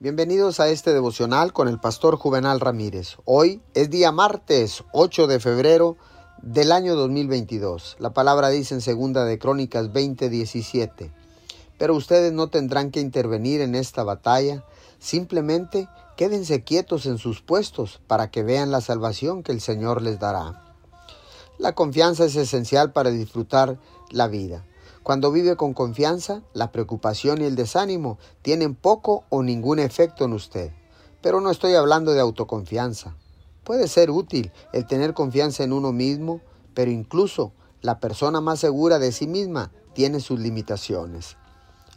Bienvenidos a este devocional con el pastor Juvenal Ramírez. Hoy es día martes 8 de febrero del año 2022. La palabra dice en segunda de Crónicas 20:17. Pero ustedes no tendrán que intervenir en esta batalla, simplemente quédense quietos en sus puestos para que vean la salvación que el Señor les dará. La confianza es esencial para disfrutar la vida. Cuando vive con confianza, la preocupación y el desánimo tienen poco o ningún efecto en usted. Pero no estoy hablando de autoconfianza. Puede ser útil el tener confianza en uno mismo, pero incluso la persona más segura de sí misma tiene sus limitaciones.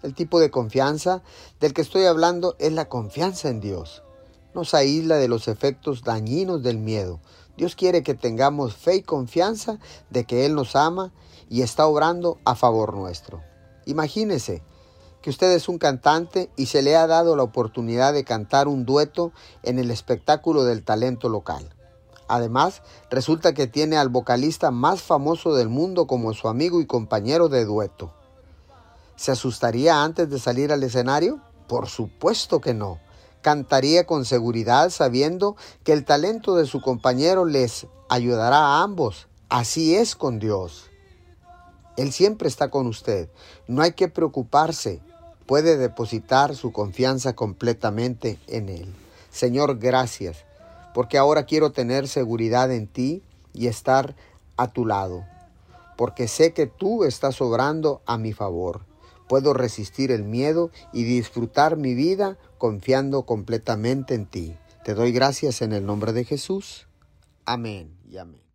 El tipo de confianza del que estoy hablando es la confianza en Dios. Nos aísla de los efectos dañinos del miedo. Dios quiere que tengamos fe y confianza de que Él nos ama y está obrando a favor nuestro. Imagínese que usted es un cantante y se le ha dado la oportunidad de cantar un dueto en el espectáculo del talento local. Además, resulta que tiene al vocalista más famoso del mundo como su amigo y compañero de dueto. ¿Se asustaría antes de salir al escenario? Por supuesto que no. Cantaría con seguridad sabiendo que el talento de su compañero les ayudará a ambos. Así es con Dios. Él siempre está con usted. No hay que preocuparse. Puede depositar su confianza completamente en Él. Señor, gracias, porque ahora quiero tener seguridad en ti y estar a tu lado, porque sé que tú estás obrando a mi favor. Puedo resistir el miedo y disfrutar mi vida confiando completamente en ti. Te doy gracias en el nombre de Jesús. Amén y amén.